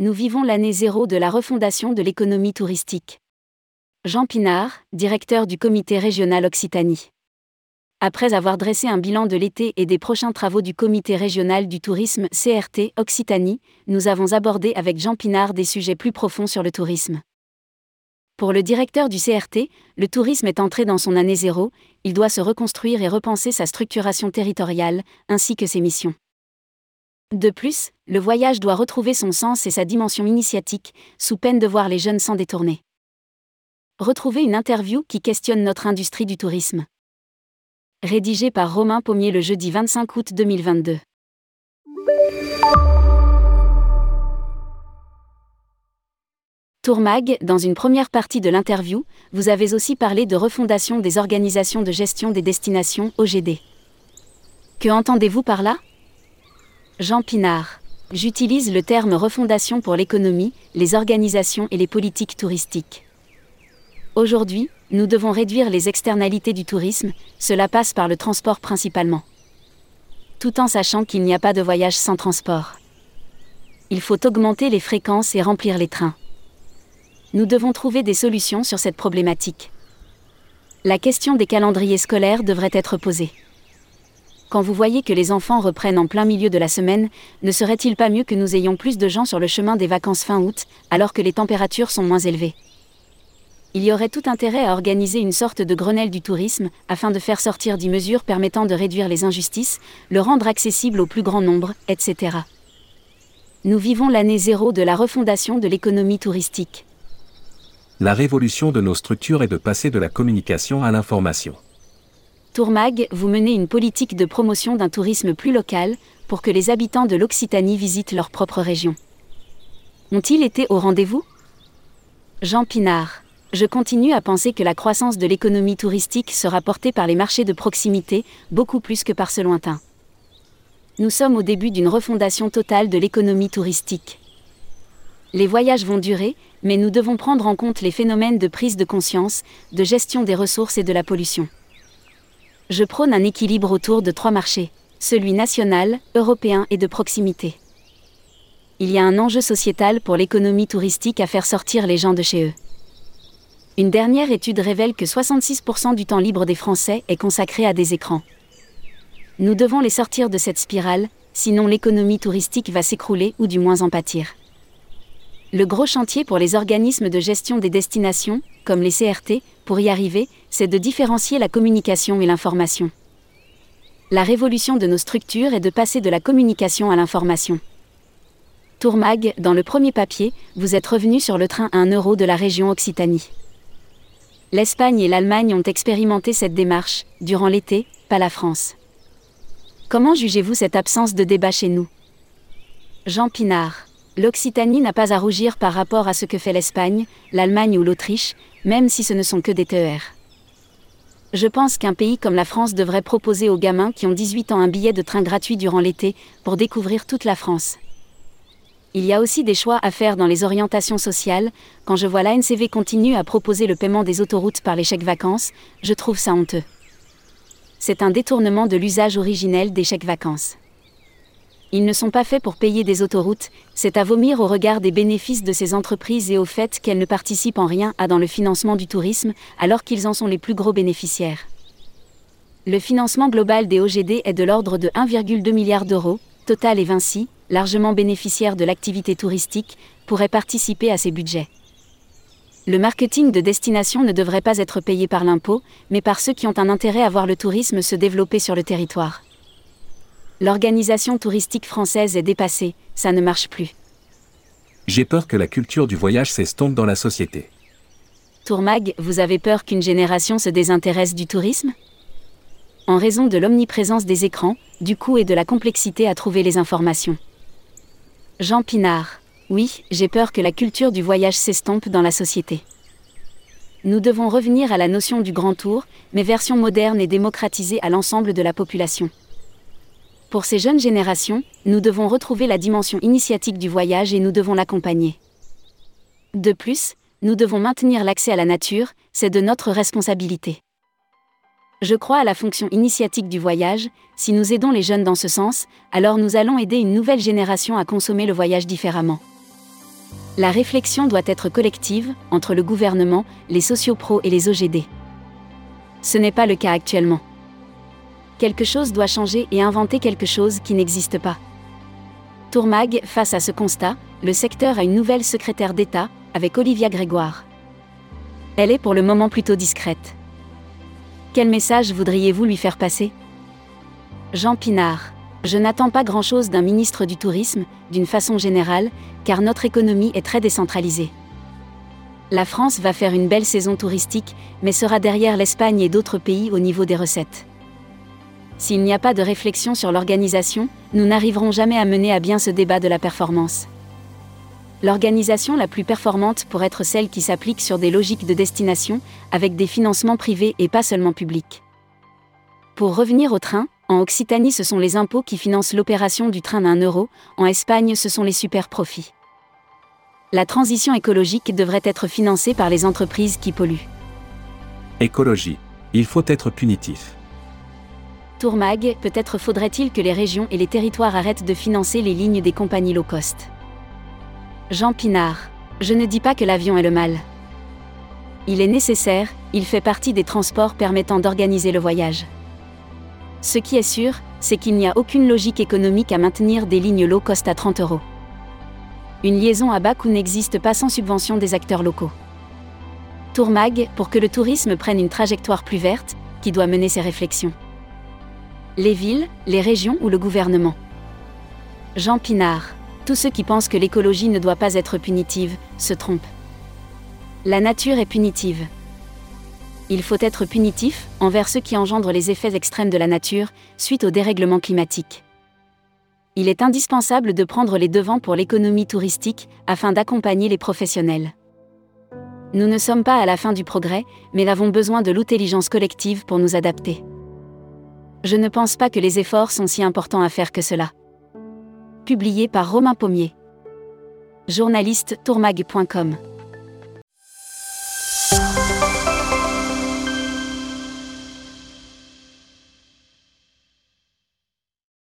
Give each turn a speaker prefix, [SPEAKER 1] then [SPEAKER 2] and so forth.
[SPEAKER 1] Nous vivons l'année zéro de la refondation de l'économie touristique. Jean Pinard, directeur du comité régional Occitanie. Après avoir dressé un bilan de l'été et des prochains travaux du comité régional du tourisme CRT Occitanie, nous avons abordé avec Jean Pinard des sujets plus profonds sur le tourisme. Pour le directeur du CRT, le tourisme est entré dans son année zéro, il doit se reconstruire et repenser sa structuration territoriale, ainsi que ses missions. De plus, le voyage doit retrouver son sens et sa dimension initiatique, sous peine de voir les jeunes s'en détourner. Retrouvez une interview qui questionne notre industrie du tourisme. Rédigé par Romain Pommier le jeudi 25 août 2022. Tourmag, dans une première partie de l'interview, vous avez aussi parlé de refondation des organisations de gestion des destinations OGD. Que entendez-vous par là? Jean Pinard. J'utilise le terme refondation pour l'économie, les organisations et les politiques touristiques. Aujourd'hui, nous devons réduire les externalités du tourisme, cela passe par le transport principalement. Tout en sachant qu'il n'y a pas de voyage sans transport. Il faut augmenter les fréquences et remplir les trains nous devons trouver des solutions sur cette problématique. La question des calendriers scolaires devrait être posée. Quand vous voyez que les enfants reprennent en plein milieu de la semaine, ne serait-il pas mieux que nous ayons plus de gens sur le chemin des vacances fin août, alors que les températures sont moins élevées? Il y aurait tout intérêt à organiser une sorte de Grenelle du tourisme, afin de faire sortir des mesures permettant de réduire les injustices, le rendre accessible au plus grand nombre, etc. Nous vivons l'année zéro de la refondation de l'économie touristique
[SPEAKER 2] la révolution de nos structures est de passer de la communication à l'information.
[SPEAKER 1] Tourmag, vous menez une politique de promotion d'un tourisme plus local, pour que les habitants de l'Occitanie visitent leur propre région. Ont-ils été au rendez-vous? Jean Pinard. Je continue à penser que la croissance de l'économie touristique sera portée par les marchés de proximité, beaucoup plus que par ce lointain. Nous sommes au début d'une refondation totale de l'économie touristique. Les voyages vont durer, mais nous devons prendre en compte les phénomènes de prise de conscience, de gestion des ressources et de la pollution. Je prône un équilibre autour de trois marchés, celui national, européen et de proximité. Il y a un enjeu sociétal pour l'économie touristique à faire sortir les gens de chez eux. Une dernière étude révèle que 66% du temps libre des Français est consacré à des écrans. Nous devons les sortir de cette spirale, sinon l'économie touristique va s'écrouler ou du moins en pâtir. Le gros chantier pour les organismes de gestion des destinations, comme les CRT, pour y arriver, c'est de différencier la communication et l'information. La révolution de nos structures est de passer de la communication à l'information. Tourmag, dans le premier papier, vous êtes revenu sur le train à 1 euro de la région Occitanie. L'Espagne et l'Allemagne ont expérimenté cette démarche, durant l'été, pas la France. Comment jugez-vous cette absence de débat chez nous? Jean Pinard l'Occitanie n'a pas à rougir par rapport à ce que fait l'Espagne, l'Allemagne ou l'Autriche, même si ce ne sont que des TER. Je pense qu'un pays comme la France devrait proposer aux gamins qui ont 18 ans un billet de train gratuit durant l'été pour découvrir toute la France. Il y a aussi des choix à faire dans les orientations sociales. Quand je vois l'ANCV continue à proposer le paiement des autoroutes par les chèques vacances, je trouve ça honteux. C'est un détournement de l'usage originel des chèques vacances. Ils ne sont pas faits pour payer des autoroutes, c'est à vomir au regard des bénéfices de ces entreprises et au fait qu'elles ne participent en rien à dans le financement du tourisme, alors qu'ils en sont les plus gros bénéficiaires. Le financement global des OGD est de l'ordre de 1,2 milliard d'euros, Total et Vinci, largement bénéficiaires de l'activité touristique, pourraient participer à ces budgets. Le marketing de destination ne devrait pas être payé par l'impôt, mais par ceux qui ont un intérêt à voir le tourisme se développer sur le territoire. L'organisation touristique française est dépassée, ça ne marche plus.
[SPEAKER 2] J'ai peur que la culture du voyage s'estompe dans la société.
[SPEAKER 1] Tourmag, vous avez peur qu'une génération se désintéresse du tourisme? En raison de l'omniprésence des écrans, du coût et de la complexité à trouver les informations. Jean Pinard. Oui, j'ai peur que la culture du voyage s'estompe dans la société. Nous devons revenir à la notion du grand tour, mais version moderne et démocratisée à l'ensemble de la population. Pour ces jeunes générations, nous devons retrouver la dimension initiatique du voyage et nous devons l'accompagner. De plus, nous devons maintenir l'accès à la nature, c'est de notre responsabilité. Je crois à la fonction initiatique du voyage, si nous aidons les jeunes dans ce sens, alors nous allons aider une nouvelle génération à consommer le voyage différemment. La réflexion doit être collective, entre le gouvernement, les sociopros et les OGD. Ce n'est pas le cas actuellement. Quelque chose doit changer et inventer quelque chose qui n'existe pas. Tourmag, face à ce constat, le secteur a une nouvelle secrétaire d'État, avec Olivia Grégoire. Elle est pour le moment plutôt discrète. Quel message voudriez-vous lui faire passer? Jean Pinard. Je n'attends pas grand-chose d'un ministre du Tourisme, d'une façon générale, car notre économie est très décentralisée. La France va faire une belle saison touristique, mais sera derrière l'Espagne et d'autres pays au niveau des recettes. S'il n'y a pas de réflexion sur l'organisation, nous n'arriverons jamais à mener à bien ce débat de la performance. L'organisation la plus performante pour être celle qui s'applique sur des logiques de destination, avec des financements privés et pas seulement publics. Pour revenir au train, en Occitanie ce sont les impôts qui financent l'opération du train d'un euro, en Espagne ce sont les super profits. La transition écologique devrait être financée par les entreprises qui polluent.
[SPEAKER 2] Écologie. Il faut être punitif.
[SPEAKER 1] Tourmag, peut-être faudrait-il que les régions et les territoires arrêtent de financer les lignes des compagnies low cost. Jean Pinard. Je ne dis pas que l'avion est le mal. Il est nécessaire, il fait partie des transports permettant d'organiser le voyage. Ce qui est sûr, c'est qu'il n'y a aucune logique économique à maintenir des lignes low cost à 30 euros. Une liaison à bas coût n'existe pas sans subvention des acteurs locaux. Tourmag, pour que le tourisme prenne une trajectoire plus verte, qui doit mener ses réflexions. Les villes, les régions ou le gouvernement. Jean Pinard. Tous ceux qui pensent que l'écologie ne doit pas être punitive, se trompent. La nature est punitive. Il faut être punitif envers ceux qui engendrent les effets extrêmes de la nature, suite au dérèglement climatique il est indispensable de prendre les devants pour l'économie touristique, afin d'accompagner les professionnels. Nous ne sommes pas à la fin du progrès, mais avons besoin de l'intelligence collective pour nous adapter. Je ne pense pas que les efforts sont si importants à faire que cela. Publié par Romain Pommier. Journaliste tourmag.com